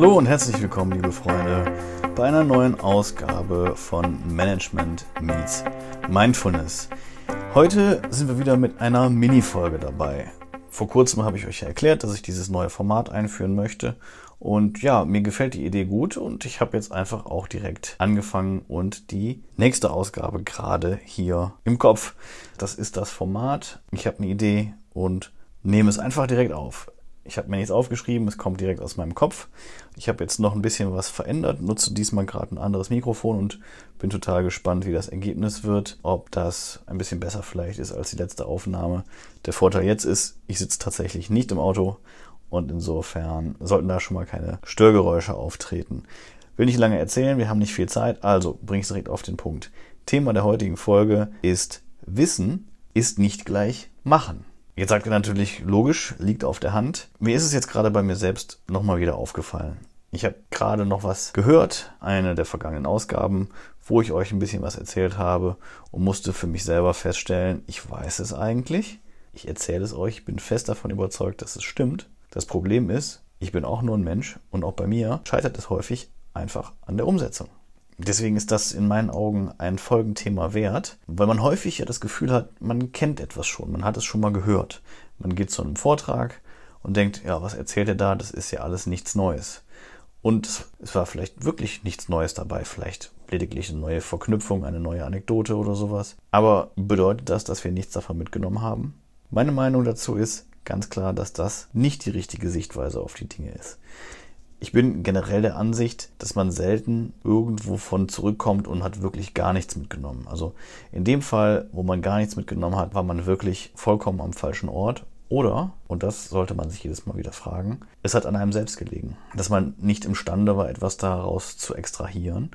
Hallo und herzlich willkommen, liebe Freunde, bei einer neuen Ausgabe von Management Meets Mindfulness. Heute sind wir wieder mit einer Mini-Folge dabei. Vor kurzem habe ich euch ja erklärt, dass ich dieses neue Format einführen möchte. Und ja, mir gefällt die Idee gut und ich habe jetzt einfach auch direkt angefangen und die nächste Ausgabe gerade hier im Kopf. Das ist das Format. Ich habe eine Idee und nehme es einfach direkt auf. Ich habe mir nichts aufgeschrieben, es kommt direkt aus meinem Kopf. Ich habe jetzt noch ein bisschen was verändert, nutze diesmal gerade ein anderes Mikrofon und bin total gespannt, wie das Ergebnis wird. Ob das ein bisschen besser vielleicht ist als die letzte Aufnahme. Der Vorteil jetzt ist, ich sitze tatsächlich nicht im Auto und insofern sollten da schon mal keine Störgeräusche auftreten. Will nicht lange erzählen, wir haben nicht viel Zeit, also bringe ich es direkt auf den Punkt. Thema der heutigen Folge ist Wissen ist nicht gleich Machen. Jetzt sagt ihr natürlich, logisch, liegt auf der Hand. Mir ist es jetzt gerade bei mir selbst nochmal wieder aufgefallen. Ich habe gerade noch was gehört, eine der vergangenen Ausgaben, wo ich euch ein bisschen was erzählt habe und musste für mich selber feststellen, ich weiß es eigentlich. Ich erzähle es euch, bin fest davon überzeugt, dass es stimmt. Das Problem ist, ich bin auch nur ein Mensch und auch bei mir scheitert es häufig einfach an der Umsetzung. Deswegen ist das in meinen Augen ein Folgenthema wert, weil man häufig ja das Gefühl hat, man kennt etwas schon, man hat es schon mal gehört. Man geht zu einem Vortrag und denkt, ja, was erzählt er da? Das ist ja alles nichts Neues. Und es war vielleicht wirklich nichts Neues dabei, vielleicht lediglich eine neue Verknüpfung, eine neue Anekdote oder sowas. Aber bedeutet das, dass wir nichts davon mitgenommen haben? Meine Meinung dazu ist ganz klar, dass das nicht die richtige Sichtweise auf die Dinge ist. Ich bin generell der Ansicht, dass man selten irgendwo von zurückkommt und hat wirklich gar nichts mitgenommen. Also in dem Fall, wo man gar nichts mitgenommen hat, war man wirklich vollkommen am falschen Ort. Oder, und das sollte man sich jedes Mal wieder fragen, es hat an einem selbst gelegen, dass man nicht imstande war, etwas daraus zu extrahieren.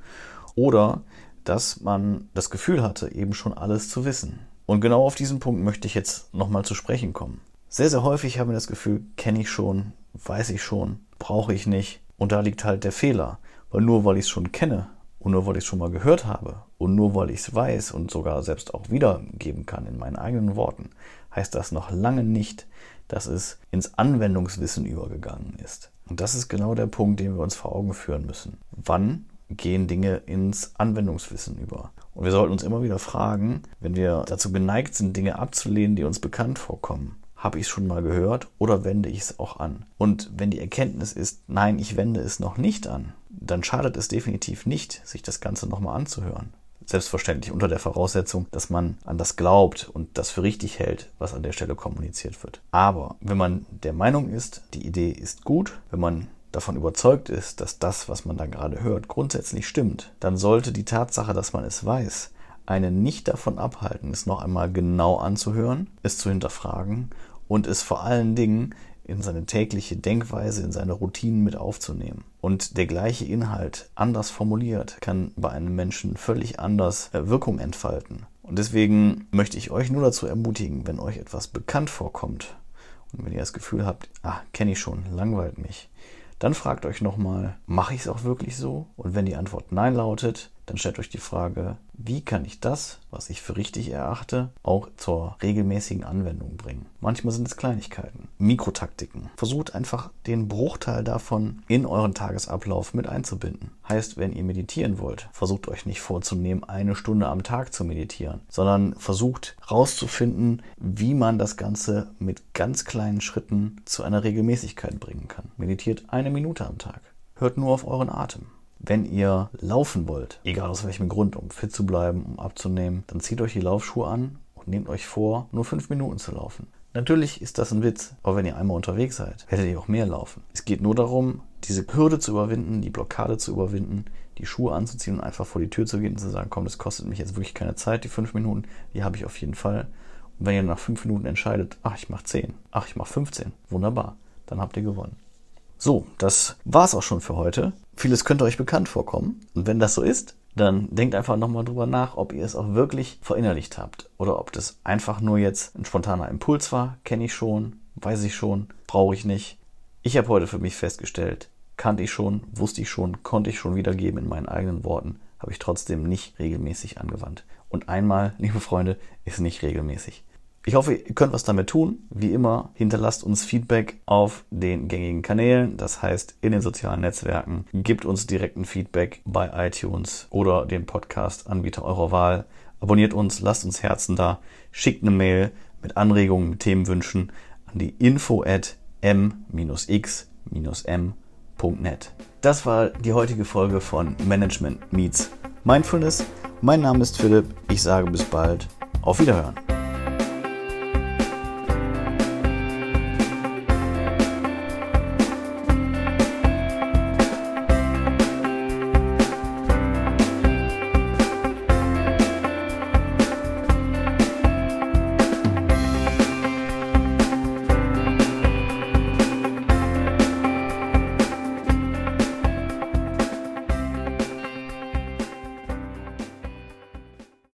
Oder dass man das Gefühl hatte, eben schon alles zu wissen. Und genau auf diesen Punkt möchte ich jetzt nochmal zu sprechen kommen. Sehr, sehr häufig haben wir das Gefühl, kenne ich schon, weiß ich schon, brauche ich nicht. Und da liegt halt der Fehler. Weil nur weil ich es schon kenne und nur weil ich es schon mal gehört habe und nur weil ich es weiß und sogar selbst auch wiedergeben kann in meinen eigenen Worten, heißt das noch lange nicht, dass es ins Anwendungswissen übergegangen ist. Und das ist genau der Punkt, den wir uns vor Augen führen müssen. Wann gehen Dinge ins Anwendungswissen über? Und wir sollten uns immer wieder fragen, wenn wir dazu geneigt sind, Dinge abzulehnen, die uns bekannt vorkommen, habe ich es schon mal gehört oder wende ich es auch an? Und wenn die Erkenntnis ist, nein, ich wende es noch nicht an, dann schadet es definitiv nicht, sich das Ganze nochmal anzuhören. Selbstverständlich unter der Voraussetzung, dass man an das glaubt und das für richtig hält, was an der Stelle kommuniziert wird. Aber wenn man der Meinung ist, die Idee ist gut, wenn man davon überzeugt ist, dass das, was man da gerade hört, grundsätzlich stimmt, dann sollte die Tatsache, dass man es weiß, einen nicht davon abhalten, es noch einmal genau anzuhören, es zu hinterfragen und es vor allen Dingen in seine tägliche Denkweise, in seine Routinen mit aufzunehmen. Und der gleiche Inhalt, anders formuliert, kann bei einem Menschen völlig anders äh, Wirkung entfalten. Und deswegen möchte ich euch nur dazu ermutigen, wenn euch etwas bekannt vorkommt und wenn ihr das Gefühl habt, ah, kenne ich schon, langweilt mich, dann fragt euch nochmal, mache ich es auch wirklich so? Und wenn die Antwort Nein lautet, dann stellt euch die Frage, wie kann ich das, was ich für richtig erachte, auch zur regelmäßigen Anwendung bringen. Manchmal sind es Kleinigkeiten, Mikrotaktiken. Versucht einfach den Bruchteil davon in euren Tagesablauf mit einzubinden. Heißt, wenn ihr meditieren wollt, versucht euch nicht vorzunehmen, eine Stunde am Tag zu meditieren, sondern versucht herauszufinden, wie man das Ganze mit ganz kleinen Schritten zu einer Regelmäßigkeit bringen kann. Meditiert eine Minute am Tag. Hört nur auf euren Atem. Wenn ihr laufen wollt, egal aus welchem Grund, um fit zu bleiben, um abzunehmen, dann zieht euch die Laufschuhe an und nehmt euch vor, nur fünf Minuten zu laufen. Natürlich ist das ein Witz, aber wenn ihr einmal unterwegs seid, werdet ihr auch mehr laufen. Es geht nur darum, diese Hürde zu überwinden, die Blockade zu überwinden, die Schuhe anzuziehen und einfach vor die Tür zu gehen und zu sagen, komm, das kostet mich jetzt wirklich keine Zeit, die fünf Minuten, die habe ich auf jeden Fall. Und wenn ihr nach fünf Minuten entscheidet, ach, ich mache zehn, ach, ich mache 15, wunderbar, dann habt ihr gewonnen. So, das war's auch schon für heute. Vieles könnte euch bekannt vorkommen. Und wenn das so ist, dann denkt einfach nochmal drüber nach, ob ihr es auch wirklich verinnerlicht habt. Oder ob das einfach nur jetzt ein spontaner Impuls war. Kenne ich schon, weiß ich schon, brauche ich nicht. Ich habe heute für mich festgestellt, kannte ich schon, wusste ich schon, konnte ich schon wiedergeben in meinen eigenen Worten, habe ich trotzdem nicht regelmäßig angewandt. Und einmal, liebe Freunde, ist nicht regelmäßig. Ich hoffe, ihr könnt was damit tun. Wie immer, hinterlasst uns Feedback auf den gängigen Kanälen, das heißt in den sozialen Netzwerken. Gebt uns direkten Feedback bei iTunes oder dem Podcast-Anbieter eurer Wahl. Abonniert uns, lasst uns Herzen da, schickt eine Mail mit Anregungen, mit Themenwünschen an die info at m-x-m.net. Das war die heutige Folge von Management Meets Mindfulness. Mein Name ist Philipp. Ich sage bis bald. Auf Wiederhören.